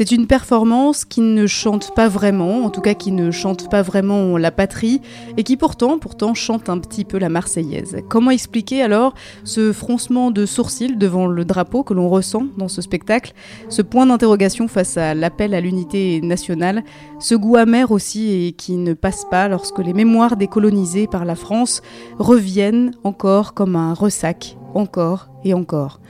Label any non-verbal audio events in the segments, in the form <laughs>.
C'est une performance qui ne chante pas vraiment, en tout cas qui ne chante pas vraiment la patrie, et qui pourtant, pourtant chante un petit peu la Marseillaise. Comment expliquer alors ce froncement de sourcils devant le drapeau que l'on ressent dans ce spectacle, ce point d'interrogation face à l'appel à l'unité nationale, ce goût amer aussi et qui ne passe pas lorsque les mémoires décolonisées par la France reviennent encore comme un ressac, encore et encore.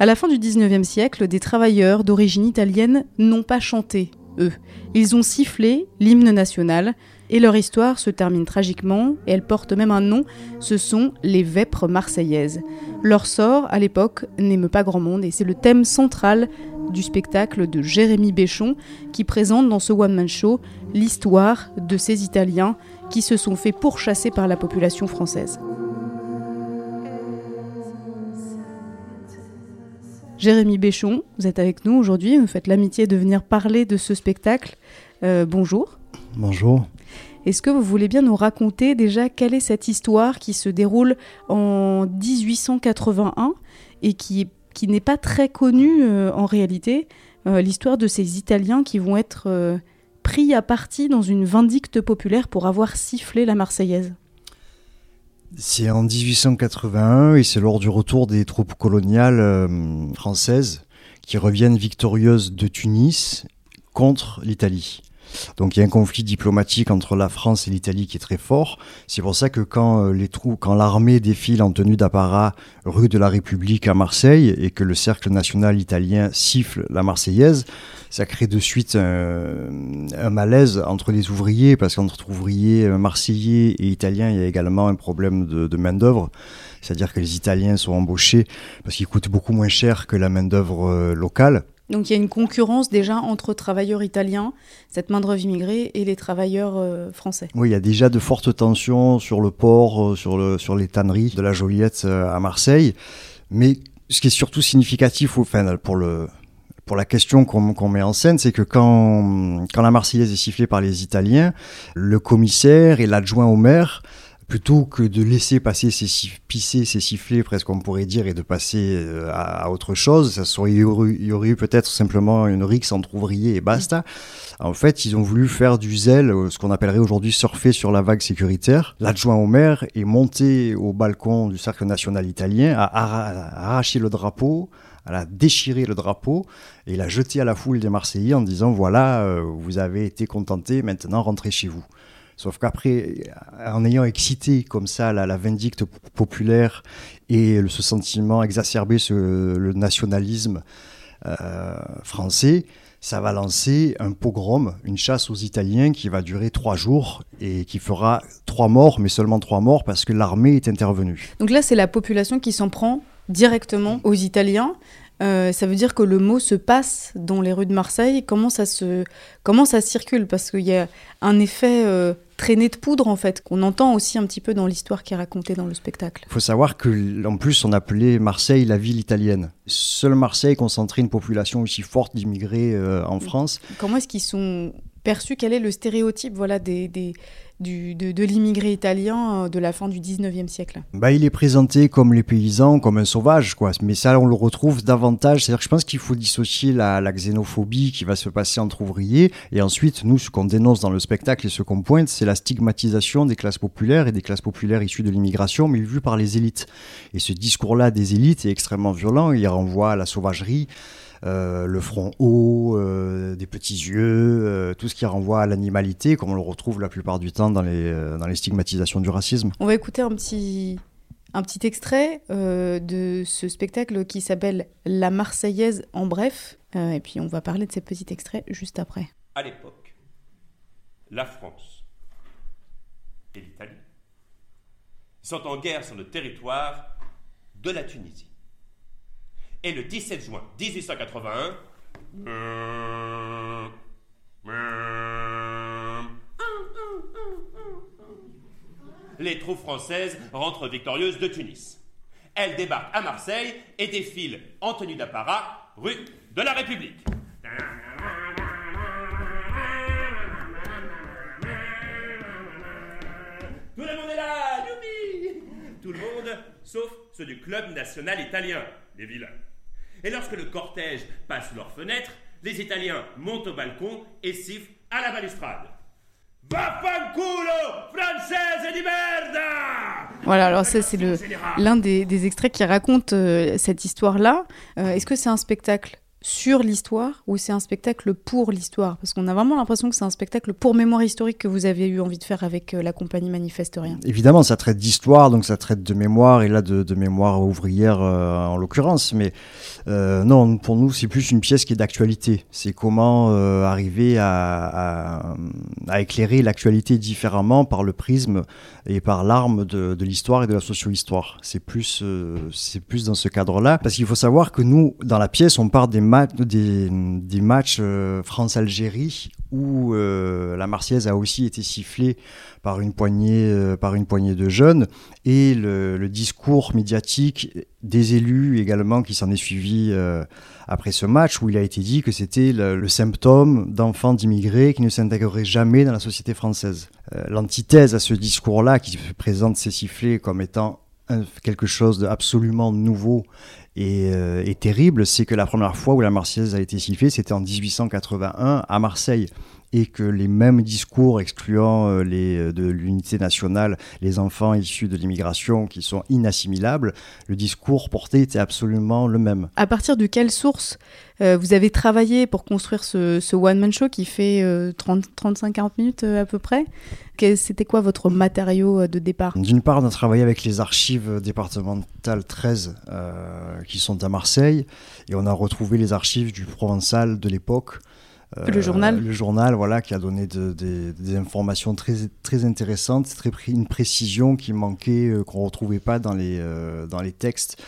À la fin du 19e siècle, des travailleurs d'origine italienne n'ont pas chanté, eux. Ils ont sifflé l'hymne national, et leur histoire se termine tragiquement, et elle porte même un nom, ce sont les vêpres marseillaises. Leur sort, à l'époque, n'émeut pas grand monde, et c'est le thème central du spectacle de Jérémy Béchon, qui présente dans ce one-man show l'histoire de ces Italiens qui se sont fait pourchasser par la population française. Jérémy Béchon, vous êtes avec nous aujourd'hui, vous faites l'amitié de venir parler de ce spectacle. Euh, bonjour. Bonjour. Est-ce que vous voulez bien nous raconter déjà quelle est cette histoire qui se déroule en 1881 et qui, qui n'est pas très connue euh, en réalité, euh, l'histoire de ces Italiens qui vont être pris à partie dans une vindicte populaire pour avoir sifflé la Marseillaise? C'est en 1881 et c'est lors du retour des troupes coloniales euh, françaises qui reviennent victorieuses de Tunis contre l'Italie. Donc il y a un conflit diplomatique entre la France et l'Italie qui est très fort. C'est pour ça que quand euh, quand l'armée défile en tenue d'apparat rue de la République à Marseille et que le cercle national italien siffle la Marseillaise, ça crée de suite un, malaise entre les ouvriers parce qu'entre ouvriers euh, marseillais et italiens, il y a également un problème de, de main d'œuvre. C'est-à-dire que les Italiens sont embauchés parce qu'ils coûtent beaucoup moins cher que la main d'œuvre euh, locale. Donc il y a une concurrence déjà entre travailleurs italiens, cette main-d'œuvre immigrée, et les travailleurs euh, français. Oui, il y a déjà de fortes tensions sur le port, euh, sur, le, sur les tanneries de la Joliette euh, à Marseille. Mais ce qui est surtout significatif enfin, pour, la question qu'on met en scène, c'est que quand la Marseillaise est sifflée par les Italiens, le commissaire et l'adjoint au maire plutôt que de laisser passer ces pisser, ces sifflets, presque on pourrait dire, et de passer euh, à, autre chose, ça serait, il y aurait, eu peut-être simplement une rixe entre ouvriers et basta. En fait, ils ont voulu faire du zèle, euh, ce qu'on appellerait aujourd'hui surfer sur la vague sécuritaire. L'adjoint au maire est monté au balcon du Cercle national italien, a, arraché le drapeau, a déchiré le drapeau et l'a jeté à la foule des Marseillais en disant voilà, euh, vous avez été contentés, maintenant rentrez chez vous. Sauf qu'après, en ayant excité comme ça la, vindicte populaire et ce sentiment exacerbé, ce, le nationalisme euh, français, ça va lancer un pogrom, une chasse aux Italiens qui va durer trois jours et qui fera trois morts, mais seulement trois morts parce que l'armée est intervenue. Donc là, c'est la population qui s'en prend directement aux Italiens. Euh, ça veut dire que le mot se passe dans les rues de Marseille. Comment ça, se, comment ça circule? Parce qu'il y a un effet euh, traîné de poudre, en fait, qu'on entend aussi un petit peu dans l'histoire qui est racontée dans le spectacle. Il faut savoir qu'en plus, on appelait Marseille la ville italienne. Seule Marseille concentrait une population aussi forte d'immigrés euh, en France. Comment est-ce qu'ils sont perçus? Quel est le stéréotype voilà, des, des de, l'immigré italien euh, de la fin du 19e siècle bah, Il est présenté comme les paysans, comme un sauvage, quoi. mais ça on le retrouve davantage. C'est-à-dire je pense qu'il faut dissocier la, xénophobie qui va se passer entre ouvriers, et ensuite, nous, ce qu'on dénonce dans le spectacle et ce qu'on pointe, c'est la stigmatisation des classes populaires et des classes populaires issues de l'immigration, mais vues par les élites. Et ce discours-là des élites est extrêmement violent, il renvoie à la sauvagerie. Euh, le front haut, euh, des petits yeux, euh, tout ce qui renvoie à l'animalité, comme on le retrouve la plupart du temps dans les, dans les stigmatisations du racisme. On va écouter un petit, un petit extrait de ce spectacle qui s'appelle La Marseillaise en bref, et puis on va parler de ces petits extraits juste après. À l'époque, la France et l'Italie sont en guerre sur le territoire de la Tunisie. Et le 17 juin 1881, les troupes françaises rentrent victorieuses de Tunis. Elles débarquent à Marseille et défilent en tenue d'apparat rue de la République. Tout le monde est là, youpi Tout le monde, sauf ceux du Club national italien, les vilains. Et lorsque le cortège passe leurs fenêtres, les Italiens montent au balcon et sifflent à la balustrade. Vaffanculo, française di merda Voilà, alors ça c'est l'un des, extraits qui raconte euh, cette histoire-là. Euh, est-ce que c'est un spectacle sur l'histoire ou c'est un spectacle pour l'histoire? Parce qu'on a vraiment l'impression que c'est un spectacle pour mémoire historique que vous avez eu envie de faire avec euh, la compagnie Manifeste Rien. Évidemment, ça traite d'histoire, donc ça traite de mémoire, et là de, mémoire ouvrière euh, en l'occurrence. Mais euh, non, pour nous, c'est plus une pièce qui est d'actualité. C'est comment arriver à, éclairer l'actualité différemment par le prisme et par l'arme de, l'histoire et de la socio-histoire. C'est plus, c'est plus dans ce cadre-là. Parce qu'il faut savoir que nous, dans la pièce, on part des des, matchs euh, France-Algérie où euh, la Marseillaise a aussi été sifflée par une poignée, euh, par une poignée de jeunes et le, discours médiatique des élus également qui s'en est suivi après ce match où il a été dit que c'était le, symptôme d'enfants d'immigrés qui ne s'intégreraient jamais dans la société française. L'antithèse à ce discours-là qui présente ces sifflets comme étant quelque chose d'absolument nouveau euh, et, terrible, c'est que la première fois où la Marseillaise a été sifflée, c'était en 1881 à Marseille et que les mêmes discours excluant euh, les, euh, de l'unité nationale les enfants issus de l'immigration qui sont inassimilables, le discours porté était absolument le même. À partir de quelle source euh, vous avez travaillé pour construire ce, one-man show qui fait 35-40 minutes à peu près? C'était quoi votre matériau de départ? D'une part, on a travaillé avec les archives départementales 13 qui sont à Marseille et on a retrouvé les archives du Provençal de l'époque le journal Le journal, voilà, qui a donné des informations très, très intéressantes, très, une précision qui manquait, euh, qu'on ne retrouvait pas dans les, euh, dans les textes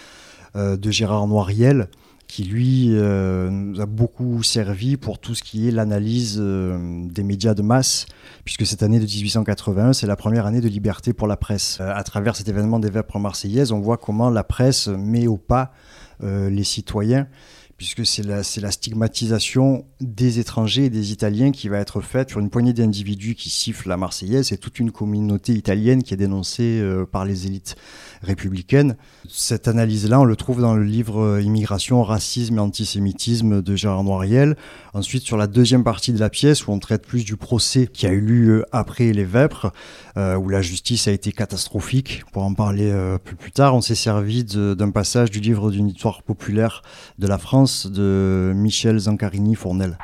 euh, de Gérard Noiriel, qui lui nous a beaucoup servi pour tout ce qui est l'analyse des médias de masse, puisque cette année de 1881, c'est la première année de liberté pour la presse. à travers cet événement des Vêpres marseillaises, on voit comment la presse met au pas les citoyens puisque c'est la, stigmatisation des étrangers et des Italiens qui va être faite sur une poignée d'individus qui sifflent la Marseillaise. Et toute une communauté italienne qui est dénoncée euh, par les élites républicaines. Cette analyse-là, on le trouve dans le livre euh, Immigration, racisme et antisémitisme de Gérard Noiriel. Ensuite, sur la deuxième partie de la pièce, où on traite plus du procès qui a eu lieu après les Vêpres, euh, où la justice a été catastrophique. Pour en parler plus, plus tard, on s'est servi d'un passage du livre d'une histoire populaire de la France de Michel Zancarini-Fournel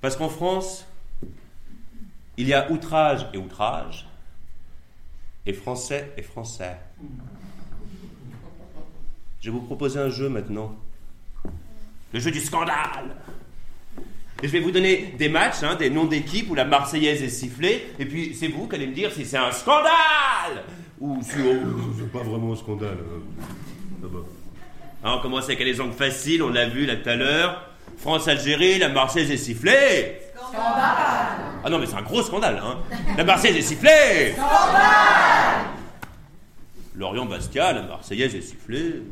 Parce qu'en France, il y a outrage et outrage, et français et français. Je vais vous proposer un jeu maintenant. Le jeu du scandale. Et je vais vous donner des matchs, hein, des noms d'équipes où la Marseillaise est sifflée, et puis c'est vous qui allez me dire si c'est un scandale ou si oh, c'est pas vraiment un scandale. Hein. Hein, on commence avec les angles faciles, on l'a vu là tout à l'heure. France-Algérie, la Marseillaise est sifflée. Scandale Ah non, mais c'est un gros scandale, hein. La Marseillaise est sifflée. Scandale Lorient-Bastia, la Marseillaise est sifflée.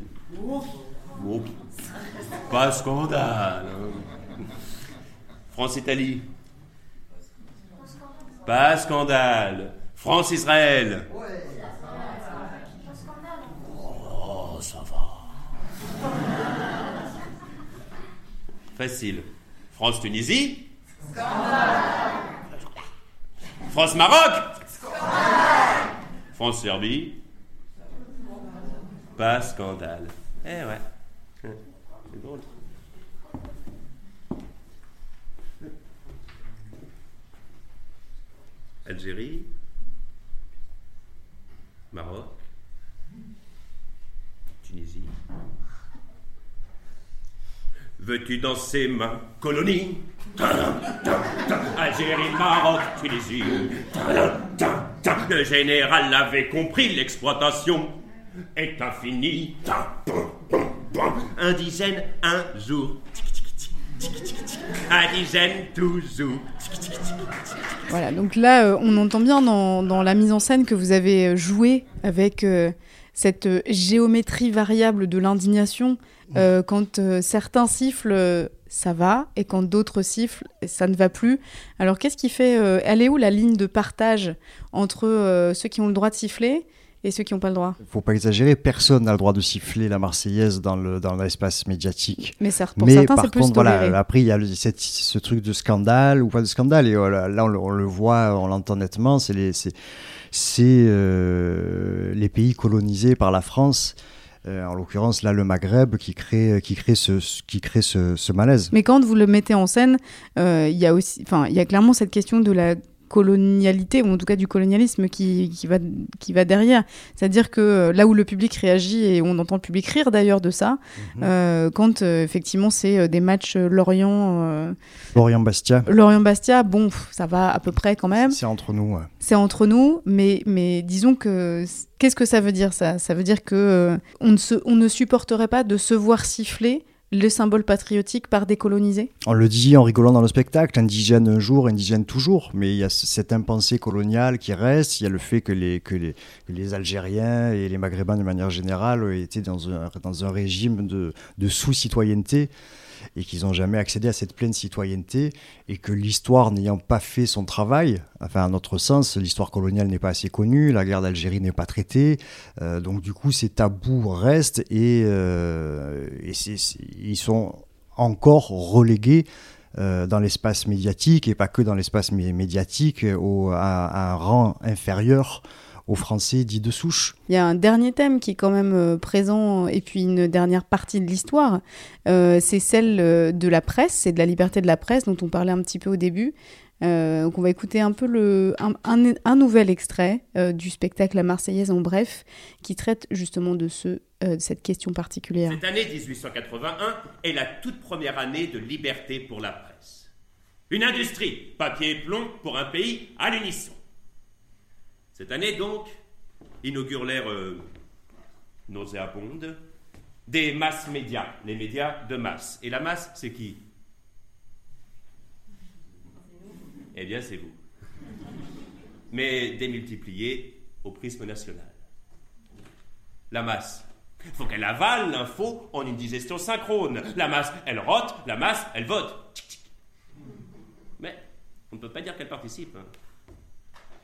Pas scandale. Hein. France-Italie. Pas scandale. France-Israël. Facile. France-Tunisie France-Maroc France-Serbie Pas scandale. Eh ouais. C'est drôle. Algérie Maroc Tunisie Veux-tu danser ma colonie? Algérie, Maroc, Tunisie. Le général avait compris, l'exploitation est infinie. Un dizaine, un jour. Un dizaine, toujours. Voilà, donc là, euh, on entend bien dans, la mise en scène que vous avez euh, joué avec euh, cette géométrie variable de l'indignation euh, quand euh, certains sifflent, ça va, et quand d'autres sifflent, ça ne va plus. Alors qu'est-ce qui fait, euh, elle est où la ligne de partage entre ceux qui ont le droit de siffler et ceux qui n'ont pas le droit. Il faut pas exagérer, personne n'a le droit de siffler la Marseillaise dans le dans l'espace médiatique. Mais certes, pour certains, c'est plus voilà, après il y a ce truc de scandale ou pas de scandale et voilà, là on, le voit, on l'entend nettement, c'est les c'est euh, les pays colonisés par la France. Euh, en l'occurrence là le Maghreb qui crée qui crée ce qui crée ce, ce malaise. Mais quand vous le mettez en scène, euh, il y a aussi, enfin il y a clairement cette question de la colonialité, ou en tout cas du colonialisme qui, qui va, qui va derrière. C'est-à-dire que euh, là où le public réagit, et on entend le public rire d'ailleurs de ça, mhm. euh, quand euh, effectivement c'est des matchs Lorient... Lorient-Bastia. Lorient-Bastia, bon, ça va à peu près quand même. C'est entre nous. C'est entre nous, mais, mais disons que... Qu'est-ce que ça veut dire ça? Ça veut dire que on, ne se, on ne supporterait pas de se voir siffler le symbole patriotique par décoloniser On le dit en rigolant dans le spectacle, indigène un jour, indigène toujours, mais il y a cette impensée coloniale qui reste, il y a le fait que les, que les, les Algériens et les Maghrébins de manière générale étaient dans un, dans un régime de, de sous-citoyenneté et qu'ils n'ont jamais accédé à cette pleine citoyenneté et que l'histoire n'ayant pas fait son travail, enfin à notre sens, l'histoire coloniale n'est pas assez connue, la guerre d'Algérie n'est pas traitée, euh, donc du coup ces tabous restent et, euh, ils sont encore relégués euh, dans l'espace médiatique et pas que dans l'espace médiatique au, à, un rang inférieur aux Français dits de souche. Il y a un dernier thème qui est quand même euh, présent, et puis une dernière partie de l'histoire, euh, c'est celle euh, de la presse, c'est de la liberté de la presse dont on parlait un petit peu au début. donc on va écouter un peu le, un, nouvel extrait du spectacle La Marseillaise en bref, qui traite justement de, ce, de cette question particulière. Cette année 1881 est la toute première année de liberté pour la presse. Une industrie, papier et plomb, pour un pays à l'unisson. Cette année, donc, inaugure l'ère euh, nauséabonde des masses médias, les médias de masse. Et la masse, c'est qui? Eh bien, c'est vous. Mais démultiplié au prisme national. La masse. Il faut qu'elle avale l'info en une digestion synchrone. La masse, elle rote, la masse, elle vote. Mais on ne peut pas dire qu'elle participe. Hein.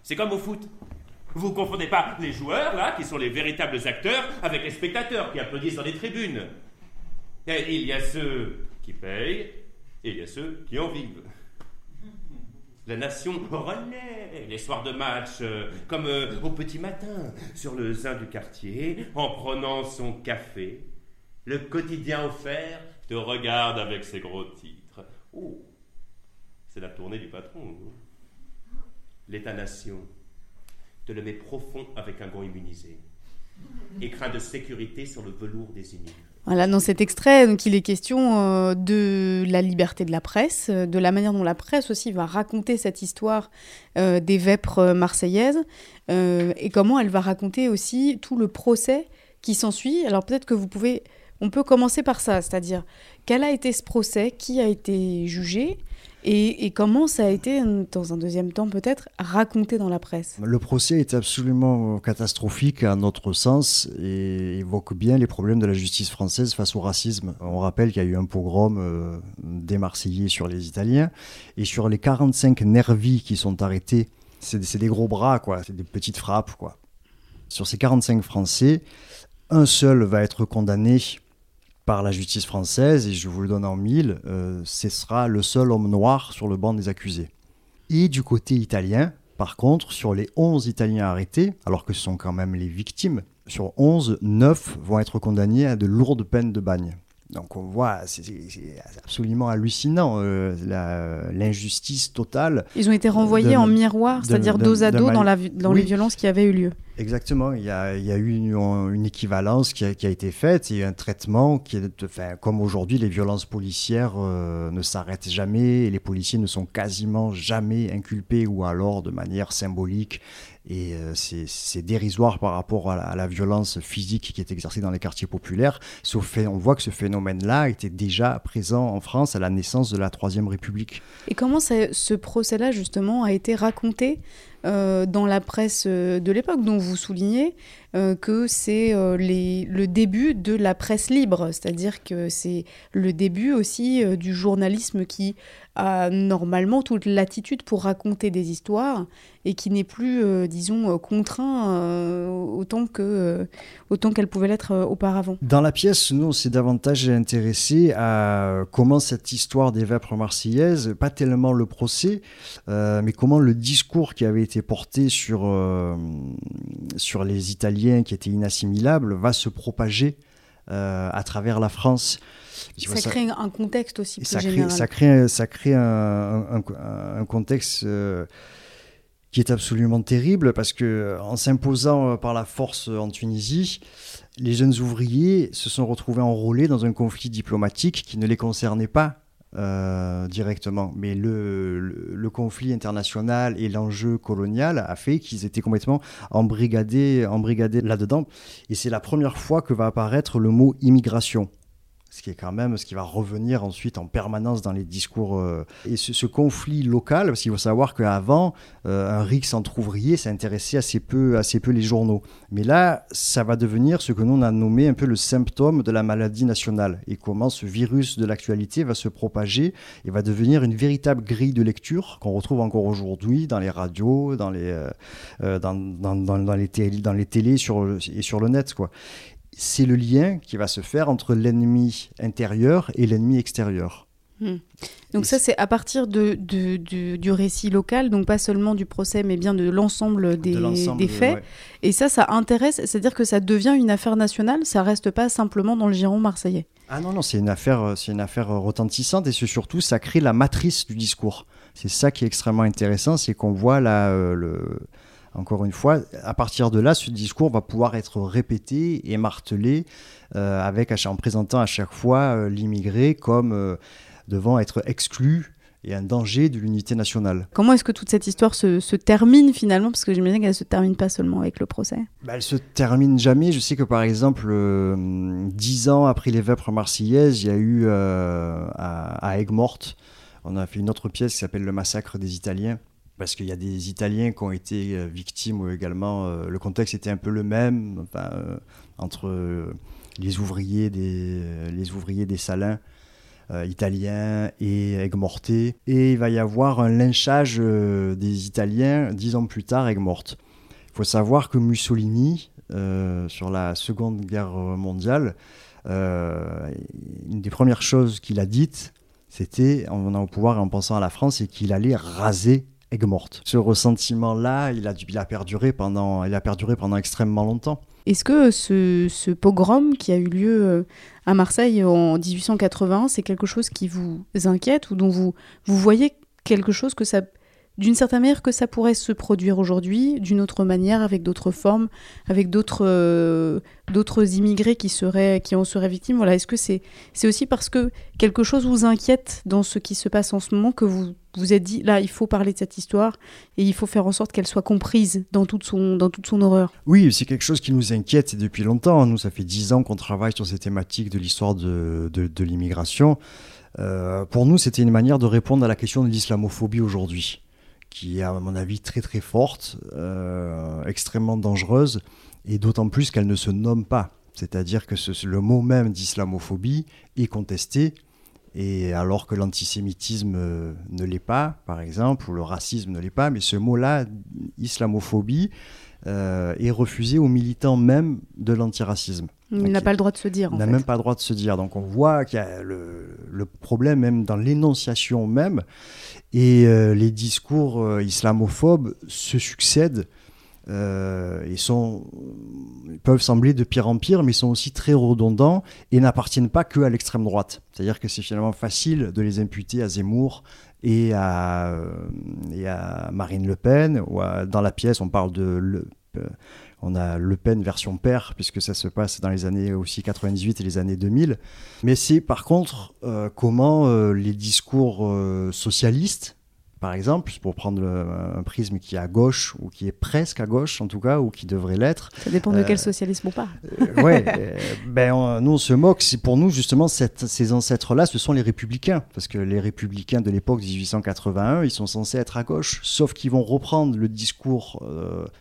C'est comme au foot. Vous confondez pas les joueurs, là, qui sont les véritables acteurs, avec les spectateurs qui applaudissent dans les tribunes. il y a ceux qui payent et il y a ceux qui en vivent. La nation renaît les soirs de match, euh, comme euh, au petit matin, sur le zin du quartier, en prenant son café. Le quotidien offert te regarde avec ses gros titres. Oh, c'est la tournée du patron. L'État-nation te le met profond avec un gant immunisé. Écrin de sécurité sur le velours des émigrés. Voilà, dans cet extrait, donc, il est question euh, de la liberté de la presse, euh, de la manière dont la presse aussi va raconter cette histoire euh, des vêpres marseillaises, et comment elle va raconter aussi tout le procès qui s'ensuit. Alors peut-être que vous pouvez, on peut commencer par ça, c'est-à-dire quel a été ce procès, qui a été jugé, et, comment ça a été, dans un deuxième temps peut-être, raconté dans la presse? Le procès est absolument catastrophique à notre sens et évoque bien les problèmes de la justice française face au racisme. On rappelle qu'il y a eu un pogrom euh, des Marseillais sur les Italiens et sur les 45 nervis qui sont arrêtés, c'est des gros bras, quoi, c'est des petites frappes. Quoi. Sur ces 45 Français, un seul va être condamné par la justice française, et je vous le donne en mille, euh, ce sera le seul homme noir sur le banc des accusés. Et du côté italien, par contre, sur les 11 Italiens arrêtés, alors que ce sont quand même les victimes, sur 11, 9 vont être condamnés à de lourdes peines de bagne. Donc on voit, c'est absolument hallucinant, euh, l'injustice totale. Ils ont été renvoyés en miroir, c'est-à-dire dos à dos dans, la, dans les violences qui avaient eu lieu. Exactement, il y a, il y a eu une, une équivalence qui a, qui a, été faite et un traitement qui est, enfin, comme aujourd'hui, les violences policières euh, ne s'arrêtent jamais et les policiers ne sont quasiment jamais inculpés ou alors de manière symbolique et euh, c'est dérisoire par rapport à la, violence physique qui est exercée dans les quartiers populaires. Sauf on voit que ce phénomène-là était déjà présent en France à la naissance de la Troisième République. Et comment ce procès-là, justement, a été raconté? Euh, dans la presse euh, de l'époque dont vous soulignez que c'est le début de la presse libre, c'est-à-dire que c'est le début aussi du journalisme qui a normalement toute latitude pour raconter des histoires et qui n'est plus, euh, disons, euh, contraint euh, autant que autant qu'elle pouvait l'être auparavant. Dans la pièce, nous, on s'est davantage intéressé à comment cette histoire des vêpres marseillaises, pas tellement le procès, mais comment le discours qui avait été porté sur, sur les Italiens qui étaient inassimilables va se propager à travers la France. Ça, crée un contexte aussi plus ça général. Crée, ça crée, ça crée un, un, contexte euh, qui est absolument terrible parce que en s'imposant euh, par la force en Tunisie, les jeunes ouvriers se sont retrouvés enrôlés dans un conflit diplomatique qui ne les concernait pas euh, directement. Mais le, le, conflit international et l'enjeu colonial a fait qu'ils étaient complètement embrigadés, embrigadés là-dedans. Et c'est la première fois que va apparaître le mot immigration ce qui est quand même ce qui va revenir ensuite en permanence dans les discours. Euh, et ce, conflit local, parce qu'il faut savoir qu'avant, euh, un RIX entre ouvriers, ça intéressait assez peu, assez peu les journaux. Mais là, ça va devenir ce que nous on a nommé un peu le symptôme de la maladie nationale et comment ce virus de l'actualité va se propager et va devenir une véritable grille de lecture qu'on retrouve encore aujourd'hui dans les radios, dans les, euh, dans, les télés, dans les télés sur, et sur le net. Quoi c'est le lien qui va se faire entre l'ennemi intérieur et l'ennemi extérieur. Hmm. Donc ça, c'est à partir de, du, récit local, donc pas seulement du procès, mais bien de l'ensemble des, des, faits. Et ça, ça intéresse, c'est-à-dire que ça devient une affaire nationale, ça reste pas simplement dans le giron marseillais. Ah non, non, c'est une affaire, c'est une affaire retentissante et surtout, ça crée la matrice du discours. C'est ça qui est extrêmement intéressant, c'est qu'on voit là euh, le encore une fois, à partir de là, ce discours va pouvoir être répété et martelé euh, avec, en présentant à chaque fois euh, l'immigré comme euh, devant être exclu et un danger de l'unité nationale. Comment est-ce que toute cette histoire se, termine finalement? Parce que j'imagine qu'elle ne se termine pas seulement avec le procès. Bah, elle se termine jamais. Je sais que par exemple, dix ans après les vêpres marseillaises, il y a eu à, à Aigues-Mortes, on a fait une autre pièce qui s'appelle Le massacre des Italiens parce qu'il y a des Italiens qui ont été euh, victimes également. Euh, le contexte était un peu le même euh, entre les ouvriers des, les ouvriers des salins italiens et Aigues-Mortées. Et il va y avoir un lynchage des Italiens dix ans plus tard, Aigues-Mortes. Il faut savoir que Mussolini, sur la Seconde Guerre mondiale, une des premières choses qu'il a dites, c'était en venant au pouvoir et en pensant à la France, c'est qu'il allait raser morte. Ce ressentiment-là, il a, il, a perduré pendant, il a perduré pendant extrêmement longtemps. Est-ce que ce, ce, pogrom qui a eu lieu euh, à Marseille en 1880, c'est quelque chose qui vous inquiète ou dont vous, vous voyez quelque chose que ça d'une certaine manière que ça pourrait se produire aujourd'hui, d'une autre manière, avec d'autres formes, avec d'autres euh, d'autres immigrés qui, seraient, qui en seraient victimes. Voilà. Est-ce que c'est c'est aussi parce que quelque chose vous inquiète dans ce qui se passe en ce moment que vous vous êtes dit, là, il faut parler de cette histoire et il faut faire en sorte qu'elle soit comprise dans toute, son, dans toute son horreur? Oui, c'est quelque chose qui nous inquiète depuis longtemps. Nous, ça fait dix ans qu'on travaille sur ces thématiques de l'histoire de, de, l'immigration. Euh, pour nous, c'était une manière de répondre à la question de l'islamophobie aujourd'hui qui est à mon avis très très forte, euh, extrêmement dangereuse, et d'autant plus qu'elle ne se nomme pas. C'est-à-dire que le mot même d'islamophobie est contesté, et alors que l'antisémitisme euh, ne l'est pas, par exemple, ou le racisme ne l'est pas, mais ce mot-là, islamophobie, euh, est refusé aux militants même de l'antiracisme. Il n'a pas le droit de se dire. Il n'a même pas le droit de se dire. Donc on voit qu'il y a le, le, problème même dans l'énonciation même. Et euh, les discours euh, islamophobes se succèdent euh, et sont, peuvent sembler de pire en pire, mais sont aussi très redondants et n'appartiennent pas que à l'extrême droite. C'est-à-dire que c'est finalement facile de les imputer à Zemmour et à, et à Marine Le Pen. Ou dans la pièce, on parle de le, on a Le Pen version père, puisque ça se passe dans les années aussi 98 et les années 2000. Mais c'est par contre euh, comment euh, les discours euh, socialistes, par exemple, pour prendre un prisme qui est à gauche, ou qui est presque à gauche en tout cas, ou qui devrait l'être. Ça dépend de quel socialisme on parle. oui, ben, nous on se moque, c'est pour nous justement ces ancêtres-là, ce sont les républicains, parce que les républicains de l'époque 1881, ils sont censés être à gauche, sauf qu'ils vont reprendre le discours,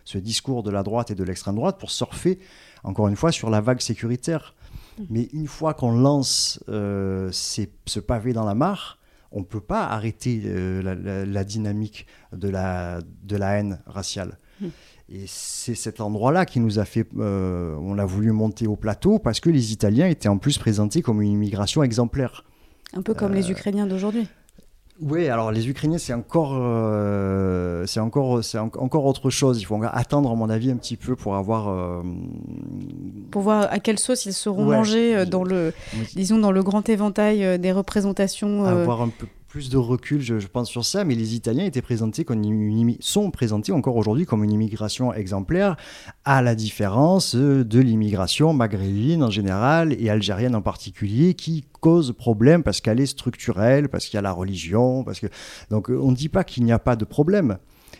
ce discours de la droite et de l'extrême droite pour surfer, encore une fois, sur la vague sécuritaire. Mmh. Mais une fois qu'on lance ce pavé dans la mare, on ne peut pas arrêter euh, la, dynamique de la, de la haine raciale. Hmm. Et c'est cet endroit-là qui nous a fait, euh, on a voulu monter au plateau parce que les Italiens étaient en plus présentés comme une immigration exemplaire. Un peu comme les euh, Ukrainiens d'aujourd'hui. Oui, alors les Ukrainiens, c'est encore, euh, c'est encore, c'est encore autre chose. Il faut attendre, à mon avis, un petit peu pour avoir. Euh, pour voir à quelle sauce ils seront mangés euh, dans le, disons, dans le grand éventail des représentations. Avoir un peu plus de recul, je, pense, sur ça, mais les Italiens étaient présentés comme une, sont présentés encore aujourd'hui comme une immigration exemplaire, à la différence de l'immigration maghrébine en général et algérienne en particulier, qui cause problème parce qu'elle est structurelle, parce qu'il y a la religion, parce que donc on ne dit pas qu'il n'y a pas de problème,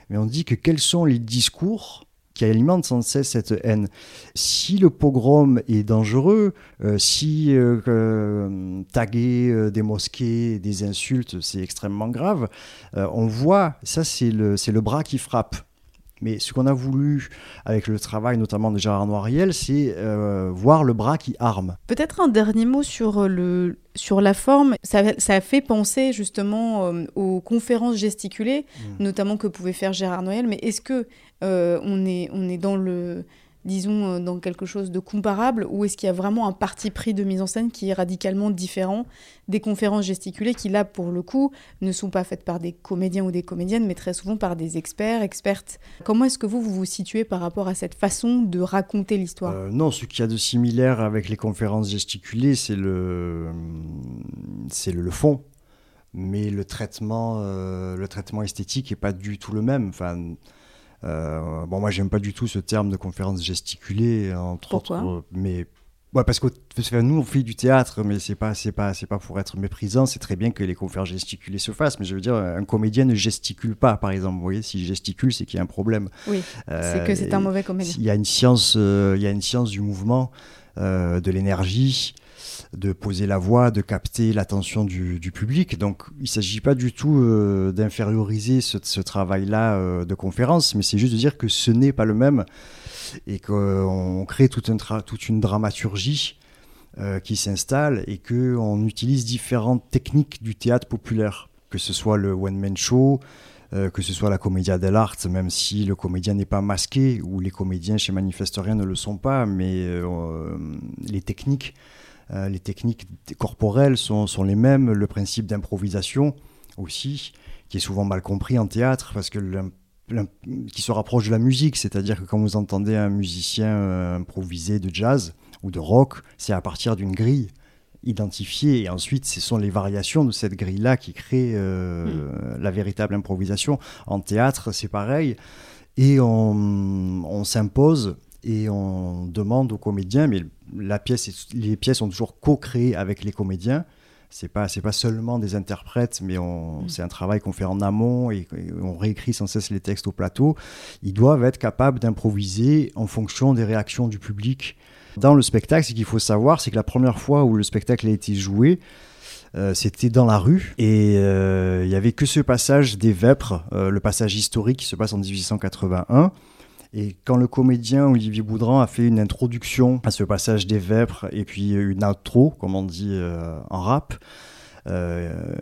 mais on dit que quels sont les discours qui alimente sans cesse cette haine. Si le pogrom est dangereux, euh, si euh, euh, taguer des mosquées, des insultes, c'est extrêmement grave, on voit, ça c'est le, le bras qui frappe. Mais ce qu'on a voulu avec le travail notamment de Gérard Noiriel, c'est euh, voir le bras qui arme. Peut-être un dernier mot sur, le, sur la forme. Ça, fait penser justement euh, aux conférences gesticulées, mmh. notamment que pouvait faire Gérard Noël. Mais est-ce que euh, on, est, on est dans le disons, euh, dans quelque chose de comparable Ou est-ce qu'il y a vraiment un parti pris de mise en scène qui est radicalement différent des conférences gesticulées qui, là, pour le coup, ne sont pas faites par des comédiens ou des comédiennes, mais très souvent par des experts, expertes Comment est-ce que vous, vous vous situez par rapport à cette façon de raconter l'histoire? Euh, Non, ce qu'il y a de similaire avec les conférences gesticulées, c'est le, c'est le, fond. Mais le traitement, euh, le traitement esthétique n'est pas du tout le même. Enfin, euh, bon, moi, j'aime pas du tout ce terme de conférence gesticulée, entre autres, mais Ouais, parce que nous on fait du théâtre, mais c'est pas c'est pas c'est pas pour être méprisant. C'est très bien que les conférences gesticulées se fassent, mais je veux dire, un comédien ne gesticule pas, par exemple. Vous voyez, s'il gesticule, c'est qu'il y a un problème. Oui, c'est que c'est un mauvais comédien. Il y a une science, euh, il y a une science du mouvement, euh, de l'énergie, de poser la voix, de capter l'attention du, public. Donc il ne s'agit pas du tout euh, d'inférioriser ce, travail-là euh, de conférence, mais c'est juste de dire que ce n'est pas le même et qu'on crée toute, une dramaturgie euh, qui s'installe et qu'on utilise différentes techniques du théâtre populaire, que ce soit le one-man show, que ce soit la commedia dell'arte, même si le comédien n'est pas masqué, ou les comédiens chez Manifestorien ne le sont pas, mais les techniques euh, les techniques corporelles sont, sont, les mêmes, le principe d'improvisation aussi, qui est souvent mal compris en théâtre, parce que qui se rapproche de la musique, c'est-à-dire que quand vous entendez un musicien euh, improviser de jazz ou de rock, c'est à partir d'une grille identifiée, et ensuite ce sont les variations de cette grille-là qui créent euh, mm. la véritable improvisation. En théâtre, c'est pareil, et on, on s'impose et on demande aux comédiens, mais la pièce, les pièces sont toujours co-créées avec les comédiens. C'est pas c'est pas seulement des interprètes, mais mm. c'est un travail qu'on fait en amont et, on réécrit sans cesse les textes au plateau. Ils doivent être capables d'improviser en fonction des réactions du public. Dans le spectacle, ce qu'il faut savoir, c'est que la première fois où le spectacle a été joué, euh, c'était dans la rue et euh, il y avait que ce passage des Vêpres, euh, le passage historique qui se passe en 1881. Et quand le comédien Olivier Boudran a fait une introduction à ce passage des Vêpres et puis une outro, comme on dit euh, en rap, euh,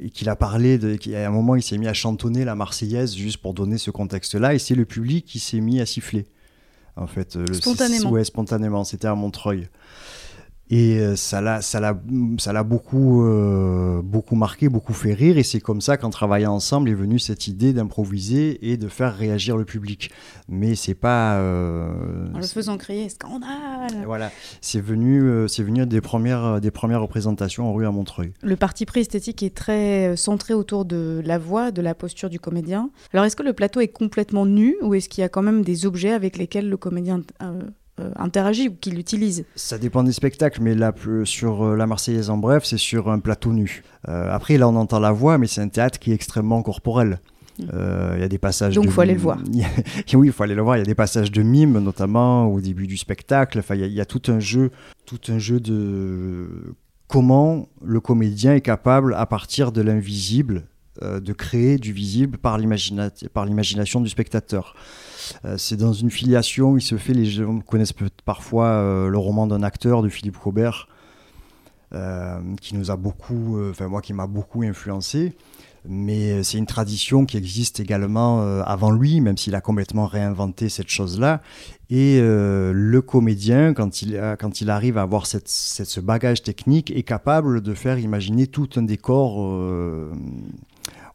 et qu'il a parlé, de, qu'à un moment il s'est mis à chantonner la Marseillaise juste pour donner ce contexte-là, et c'est le public qui s'est mis à siffler. En fait, le, spontanément. Ouais, spontanément. C'était à Montreuil. Et euh, ça l'a, ça l'a, ça l'a beaucoup, euh, beaucoup marqué, beaucoup fait rire. Et c'est comme ça qu'en travaillant ensemble est venue cette idée d'improviser et de faire réagir le public. Mais c'est pas. Euh, en le faisant crier scandale. Voilà, c'est venu, c'est venu des premières, des premières représentations en rue à Montreuil. Le parti pris esthétique est très centré autour de la voix, de la posture du comédien. Alors est-ce que le plateau est complètement nu ou est-ce qu'il y a quand même des objets avec lesquels le comédien interagit ou qu'il utilise. Ça dépend des spectacles, mais là, sur La Marseillaise en bref, c'est sur un plateau nu. après, là, on entend la voix, mais c'est un théâtre qui est extrêmement corporel. Mm. Il y a des passages. Donc, il faut aller le voir. <laughs> oui, il faut aller le voir. Il y a des passages de mime, notamment au début du spectacle. Enfin, il y, y, a tout un jeu, tout un jeu de comment le comédien est capable, à partir de l'invisible, euh, de créer du visible par l'imagination du spectateur. Euh, c'est dans une filiation, il se fait, les gens connaissent parfois euh, le roman d'un acteur de Philippe Robert, qui nous a beaucoup, enfin moi qui m'a beaucoup influencé mais c'est une tradition qui existe également avant lui, même s'il a complètement réinventé cette chose-là. Et le comédien, quand il, quand il arrive à avoir cette, ce bagage technique, est capable de faire imaginer tout un décor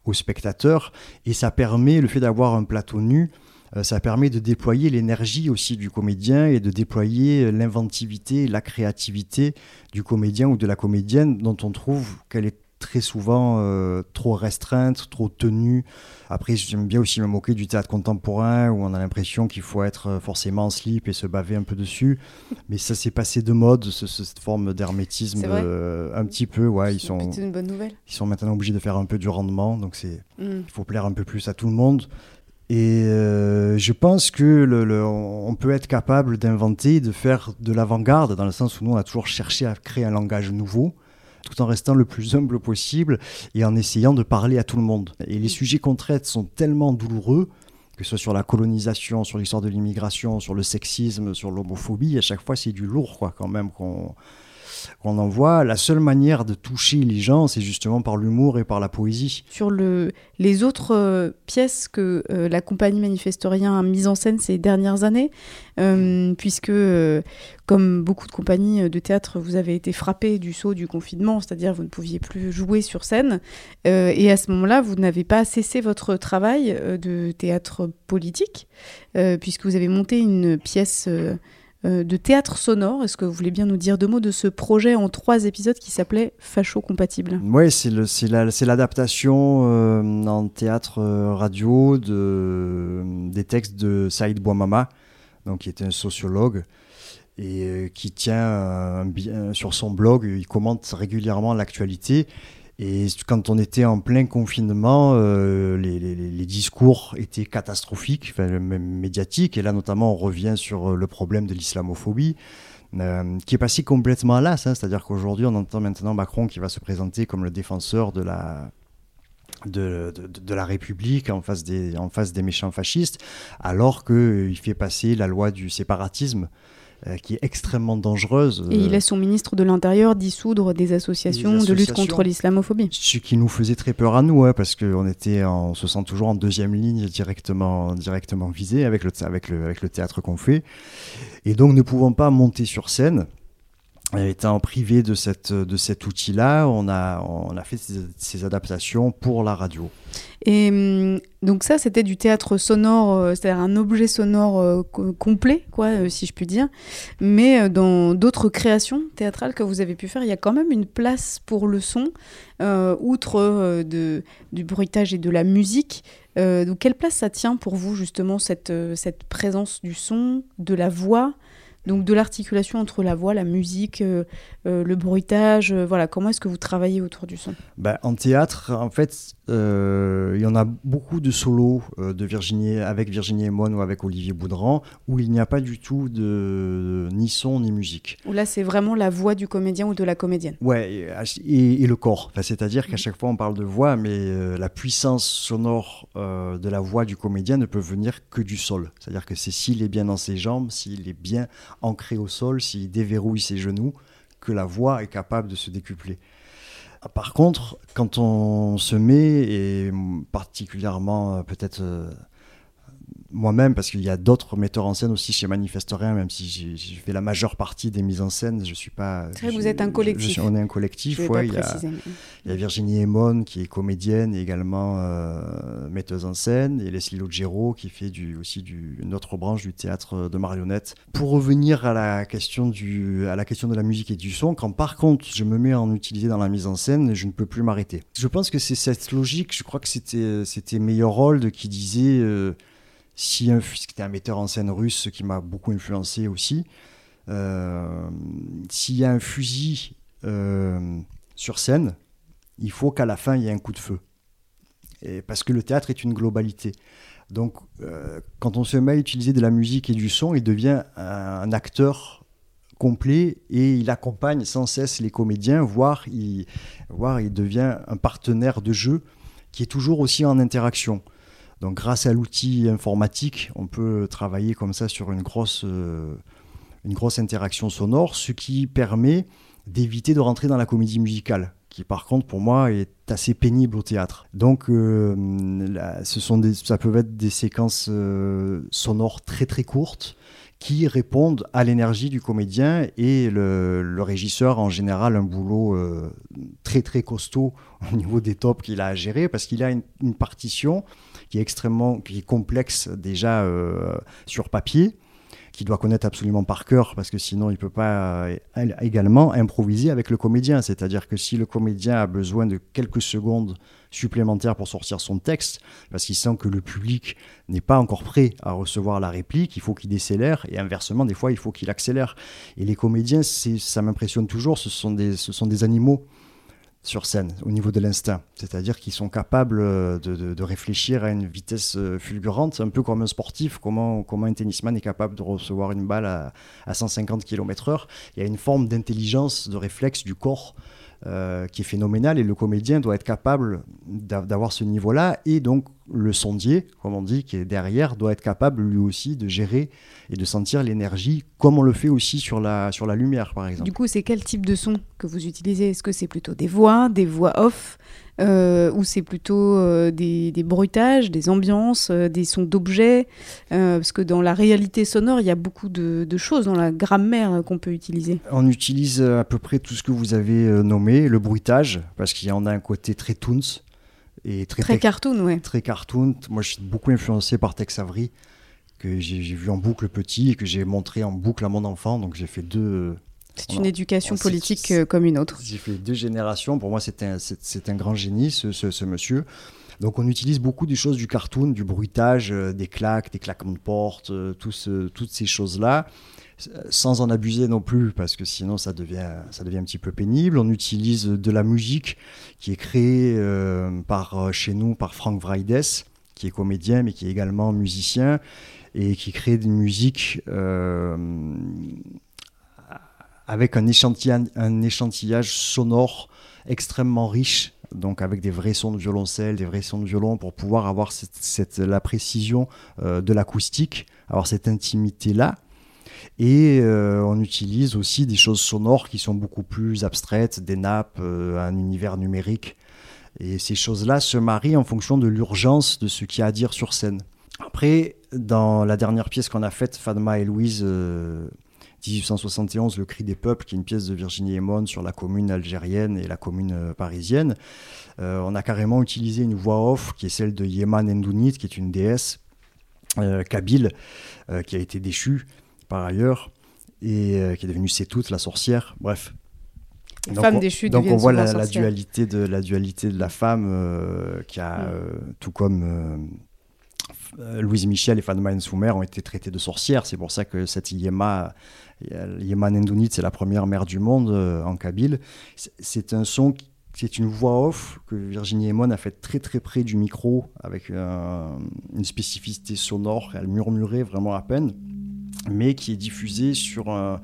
aux spectateurs et ça permet, le fait d'avoir un plateau nu, euh, ça permet de déployer l'énergie aussi du comédien et de déployer l'inventivité, la créativité du comédien ou de la comédienne dont on trouve qu'elle est très souvent euh, trop restreinte, trop tenue. Après, j'aime bien aussi me moquer du théâtre contemporain où on a l'impression qu'il faut être euh, forcément en slip et se baver un peu dessus. Mais ça s'est passé de mode, cette forme d'hermétisme euh, un petit peu. Ouais, ils sont, une bonne nouvelle. Ils sont maintenant obligés de faire un peu du rendement, donc c'est, mm. il faut plaire un peu plus à tout le monde. Et je pense que le, on peut être capable d'inventer, de faire de l'avant-garde, dans le sens où nous, on a toujours cherché à créer un langage nouveau tout en restant le plus humble possible et en essayant de parler à tout le monde. Et les sujets qu'on traite sont tellement douloureux que ce soit sur la colonisation, sur l'histoire de l'immigration, sur le sexisme, sur l'homophobie, à chaque fois c'est du lourd quoi quand même qu'on qu'on envoie. La seule manière de toucher les gens, c'est justement par l'humour et par la poésie. Sur le, les autres euh, pièces que euh, la compagnie Manifestorien a mises en scène ces dernières années, euh, puisque, comme beaucoup de compagnies de théâtre, vous avez été frappé du saut du confinement, c'est-à-dire vous ne pouviez plus jouer sur scène, et à ce moment-là, vous n'avez pas cessé votre travail de théâtre politique, puisque vous avez monté une pièce de théâtre sonore. Est-ce que vous voulez bien nous dire deux mots de ce projet en trois épisodes qui s'appelait Facho Compatible? Oui, c'est l'adaptation euh, en théâtre euh, radio de, des textes de Saïd Bouamama, donc, qui était un sociologue et qui tient sur son blog, il commente régulièrement l'actualité et quand on était en plein confinement, euh, les, discours étaient catastrophiques, même médiatiques. Et là, notamment, on revient sur euh, le problème de l'islamophobie. Euh, qui est passé complètement à l'as, hein. c'est-à-dire qu'aujourd'hui on entend maintenant Macron qui va se présenter comme le défenseur de la, de, la République en face des, en face des méchants fascistes, alors qu'il fait passer la loi du séparatisme euh, qui est extrêmement dangereuse. Et il laisse son ministre de l'Intérieur dissoudre des associations, de lutte contre l'islamophobie. Ce qui nous faisait très peur à nous, hein, parce qu'on était, on se sent toujours en deuxième ligne directement, directement visé avec le, avec le, avec le théâtre qu'on fait. Et donc ne pouvons pas monter sur scène étant privé de, cette, de cet outil-là, on a, on a fait ces, adaptations pour la radio. Et hum, donc ça, c'était du théâtre sonore, euh, c'est-à-dire un objet sonore euh, complet, quoi, euh, si je puis dire. Mais dans d'autres créations théâtrales que vous avez pu faire, il y a quand même une place pour le son, outre de, du bruitage et de la musique. donc quelle place ça tient pour vous justement cette, cette présence du son, de la voix? Donc de l'articulation entre la voix, la musique, euh, euh, le bruitage, euh, voilà, comment est-ce que vous travaillez autour du son? Bah, En théâtre, en fait, il y en a beaucoup de solos de Virginie, avec Virginie Emon ou avec Olivier Boudran, où il n'y a pas du tout de, ni son ni musique. Où là, c'est vraiment la voix du comédien ou de la comédienne? Ouais, et, le corps. Enfin, C'est-à-dire qu'à mm. chaque fois, on parle de voix, mais la puissance sonore de la voix du comédien ne peut venir que du sol. C'est-à-dire que c'est s'il est bien dans ses jambes, s'il est bien ancré au sol, s'il déverrouille ses genoux, que la voix est capable de se décupler. Par contre, quand on se met, et particulièrement euh, peut-être euh, moi-même, parce qu'il y a d'autres metteurs en scène aussi chez Manifestorien, même si j'ai fait la majeure partie des mises en scène, je suis pas. Très, vous êtes un collectif. on est un collectif, ouais. Il y, a, il y, a, Virginie Emon qui est comédienne et également euh, metteuse en scène, et Leslie Logero qui fait du, aussi du, une autre branche du théâtre de marionnettes. Pour revenir à la question du, à la question de la musique et du son, quand par contre je me mets à en utiliser dans la mise en scène, je ne peux plus m'arrêter. Je pense que c'est cette logique. Je crois que c'était c'était Meyerhold qui disait. Euh, si un, c'était un metteur en scène russe qui m'a beaucoup influencé aussi, s'il y a un fusil sur scène, il faut qu'à la fin il y ait un coup de feu. Et parce que le théâtre est une globalité. Donc, euh, quand on se met à utiliser de la musique et du son, il devient un, acteur complet et il accompagne sans cesse les comédiens, voire il, voire il devient un partenaire de jeu qui est toujours aussi en interaction. Donc, grâce à l'outil informatique, on peut travailler comme ça sur une grosse, euh, une grosse interaction sonore, ce qui permet d'éviter de rentrer dans la comédie musicale qui par contre pour moi est assez pénible au théâtre. Donc euh, ça peut être des séquences euh, sonores très très courtes qui répondent à l'énergie du comédien et le, régisseur en général un boulot très très costaud au niveau des tops qu'il a à gérer parce qu'il a une, partition qui est extrêmement qui est complexe déjà sur papier qui doit connaître absolument par cœur, parce que sinon il ne peut pas euh, également improviser avec le comédien. C'est-à-dire que si le comédien a besoin de quelques secondes supplémentaires pour sortir son texte, parce qu'il sent que le public n'est pas encore prêt à recevoir la réplique, il faut qu'il décélère, et inversement, des fois, il faut qu'il accélère. Et les comédiens, ça m'impressionne toujours, ce sont des, ce sont des animaux sur scène au niveau de l'instinct. C'est-à-dire qu'ils sont capables euh, de, réfléchir à une vitesse euh, fulgurante, un peu comme un sportif, comment, comment un tennisman est capable de recevoir une balle à, à 150 km/h. Il y a une forme d'intelligence, de réflexe du corps euh, qui est phénoménal et le comédien doit être capable d'avoir ce niveau-là et donc le sondier, comme on dit, qui est derrière, doit être capable lui aussi de gérer et de sentir l'énergie comme on le fait aussi sur la, sur la lumière par exemple. Du coup, c'est quel type de son que vous utilisez? Est-ce que c'est plutôt des voix, des voix off? Euh, ou c'est plutôt euh, des, bruitages, des ambiances, euh, des sons d'objets Parce que dans la réalité sonore, il y a beaucoup de, choses dans la grammaire qu'on peut utiliser. On utilise à peu près tout ce que vous avez nommé, le bruitage, parce qu'il y en a un côté très toons. Et très, très cartoon, ouais. Très cartoon. Moi, je suis beaucoup influencé par Tex Avery, que j'ai vu en boucle petit et que j'ai montré en boucle à mon enfant. Donc, j'ai fait deux, c'est une éducation politique euh, comme une autre. J'ai fait deux générations. Pour moi, c'est un, un, grand génie, ce, ce, monsieur. Donc, on utilise beaucoup des choses du cartoon, du bruitage, euh, des claques, des claquements de porte, euh, toutes ces choses-là, sans en abuser non plus, parce que sinon, ça devient, ça devient un petit peu pénible. On utilise de la musique qui est créée par, chez nous par Frank Vreides, qui est comédien, mais qui est également musicien, et qui crée des musiques avec un échantillage, sonore extrêmement riche, donc avec des vrais sons de violoncelle, des vrais sons de violon, pour pouvoir avoir la précision euh, de l'acoustique, avoir cette intimité-là. Et euh, on utilise aussi des choses sonores qui sont beaucoup plus abstraites, des nappes, euh, un univers numérique. Et ces choses-là se marient en fonction de l'urgence de ce qu'il y a à dire sur scène. Après, dans la dernière pièce qu'on a faite, Fadma et Louise 1871, Le cri des peuples, qui est une pièce de Virginie Emon sur la commune algérienne et la commune euh, parisienne. Euh, on a carrément utilisé une voix off qui est celle de Yeman Endounit, qui est une déesse euh, kabyle, qui a été déchue par ailleurs, et qui est devenue Sétoute, la sorcière. Bref, donc femme déchue donc on voit la, dualité de la dualité de la femme qui a mm. tout comme Louise Michel et Fatma Soumer ont été traitées de sorcières c'est pour ça que cette Yema Yeman Endounit, c'est la première mère du monde euh, en Kabyle. C'est un son, c'est une voix off que Virginie Emon a fait très très près du micro avec une spécificité sonore. Elle murmurait vraiment à peine, mais qui est diffusée sur un euh,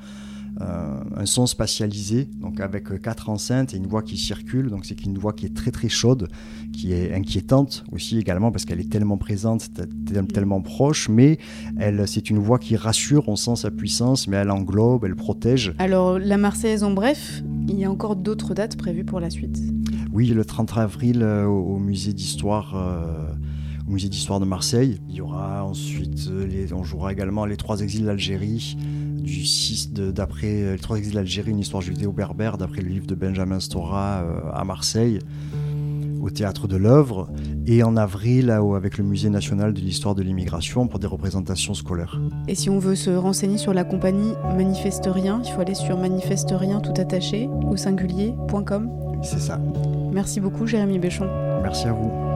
un son spatialisé, donc avec quatre enceintes et une voix qui circule. Donc c'est une voix qui est très très chaude, qui est inquiétante aussi également parce qu'elle est tellement présente, tellement proche, mais elle, c'est une voix qui rassure, on sent sa puissance, mais elle englobe, elle protège. Alors la Marseillaise en bref, il y a encore d'autres dates prévues pour la suite. Oui, le 30 avril euh, au, musée d'histoire. Euh, au musée d'histoire de Marseille. Il y aura ensuite, les, on jouera également les trois exils d'Algérie, du 6 d'après euh, les trois exils d'Algérie, une histoire judéo-berbère, d'après le livre de Benjamin Stora euh, à Marseille, au théâtre de l'œuvre, et en avril avec le Musée national de l'histoire de l'immigration pour des représentations scolaires. Et si on veut se renseigner sur la compagnie Manifeste Rien, il faut aller sur manifesterien tout attaché au singulier.com. C'est ça. Merci beaucoup Jérémy Béchon. Merci à vous.